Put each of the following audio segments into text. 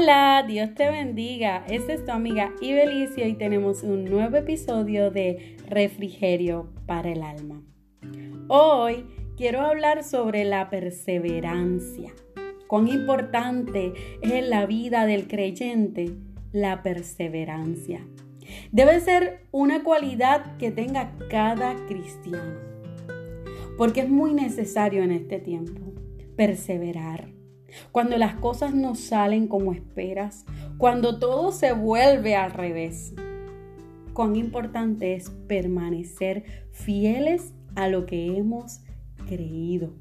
Hola, Dios te bendiga. Esta es tu amiga Ibelicia y tenemos un nuevo episodio de Refrigerio para el Alma. Hoy quiero hablar sobre la perseverancia. Cuán importante es en la vida del creyente la perseverancia. Debe ser una cualidad que tenga cada cristiano, porque es muy necesario en este tiempo perseverar cuando las cosas no salen como esperas, cuando todo se vuelve al revés. Cuán importante es permanecer fieles a lo que hemos creído.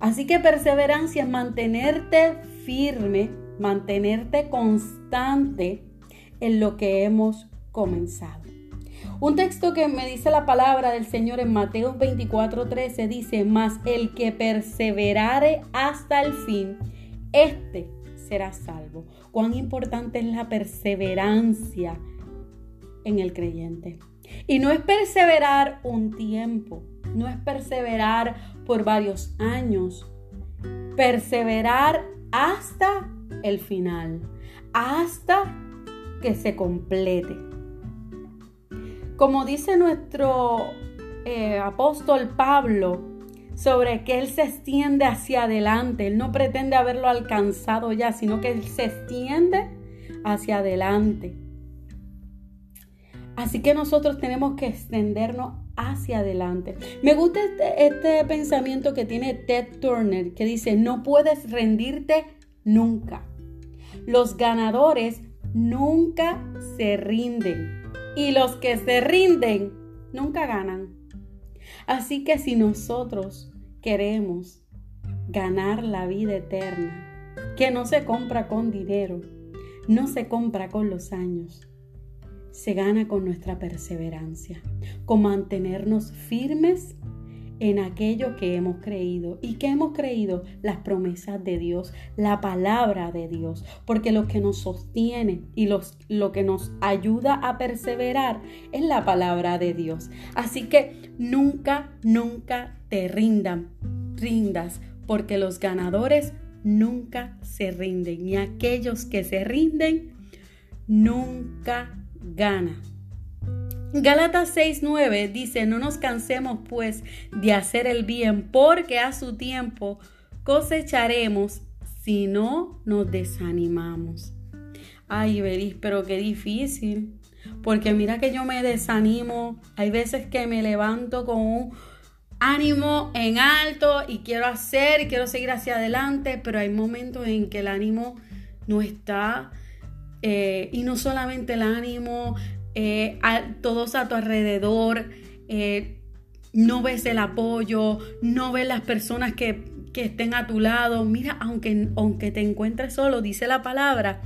Así que perseverancia es mantenerte firme, mantenerte constante en lo que hemos comenzado. Un texto que me dice la palabra del Señor en Mateo 24:13 dice, mas el que perseverare hasta el fin, este será salvo. Cuán importante es la perseverancia en el creyente. Y no es perseverar un tiempo, no es perseverar por varios años, perseverar hasta el final, hasta que se complete. Como dice nuestro eh, apóstol Pablo, sobre que Él se extiende hacia adelante. Él no pretende haberlo alcanzado ya, sino que Él se extiende hacia adelante. Así que nosotros tenemos que extendernos hacia adelante. Me gusta este, este pensamiento que tiene Ted Turner, que dice, no puedes rendirte nunca. Los ganadores nunca se rinden y los que se rinden nunca ganan. Así que si nosotros queremos ganar la vida eterna, que no se compra con dinero, no se compra con los años, se gana con nuestra perseverancia, con mantenernos firmes en aquello que hemos creído. ¿Y que hemos creído? Las promesas de Dios, la palabra de Dios. Porque lo que nos sostiene y los, lo que nos ayuda a perseverar es la palabra de Dios. Así que nunca, nunca te rindan, rindas, porque los ganadores nunca se rinden. Y aquellos que se rinden nunca ganan. Gálatas 6:9 dice, no nos cansemos pues de hacer el bien, porque a su tiempo cosecharemos si no nos desanimamos. Ay, veréis, pero qué difícil, porque mira que yo me desanimo, hay veces que me levanto con un ánimo en alto y quiero hacer y quiero seguir hacia adelante, pero hay momentos en que el ánimo no está. Eh, y no solamente el ánimo, eh, a, todos a tu alrededor, eh, no ves el apoyo, no ves las personas que, que estén a tu lado. Mira, aunque, aunque te encuentres solo, dice la palabra,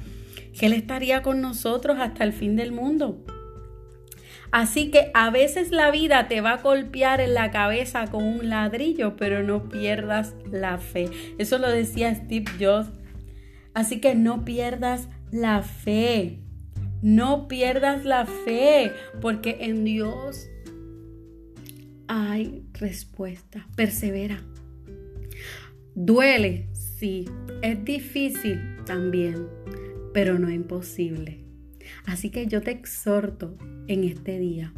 que Él estaría con nosotros hasta el fin del mundo. Así que a veces la vida te va a golpear en la cabeza con un ladrillo, pero no pierdas la fe. Eso lo decía Steve Jobs. Así que no pierdas la fe. No pierdas la fe, porque en Dios hay respuesta. Persevera. Duele, sí. Es difícil también, pero no imposible. Así que yo te exhorto en este día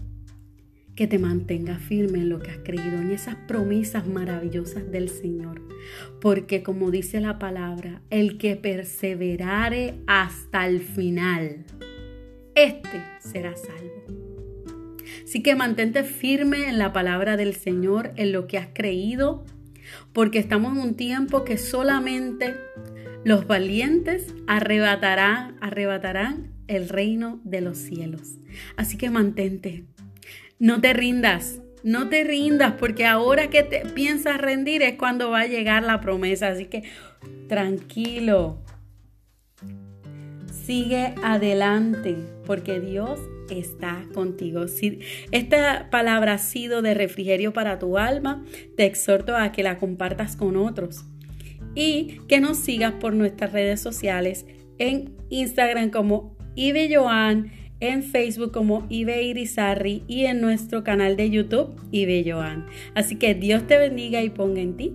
que te mantengas firme en lo que has creído, en esas promesas maravillosas del Señor. Porque como dice la palabra, el que perseverare hasta el final, este será salvo. Así que mantente firme en la palabra del Señor, en lo que has creído, porque estamos en un tiempo que solamente los valientes arrebatarán, arrebatarán el reino de los cielos. Así que mantente, no te rindas, no te rindas, porque ahora que te piensas rendir es cuando va a llegar la promesa. Así que tranquilo, sigue adelante porque Dios está contigo. Si esta palabra ha sido de refrigerio para tu alma, te exhorto a que la compartas con otros y que nos sigas por nuestras redes sociales en Instagram como Ibe Joan, en Facebook como Ibe Irizarri y en nuestro canal de YouTube Ibe Joan. Así que Dios te bendiga y ponga en ti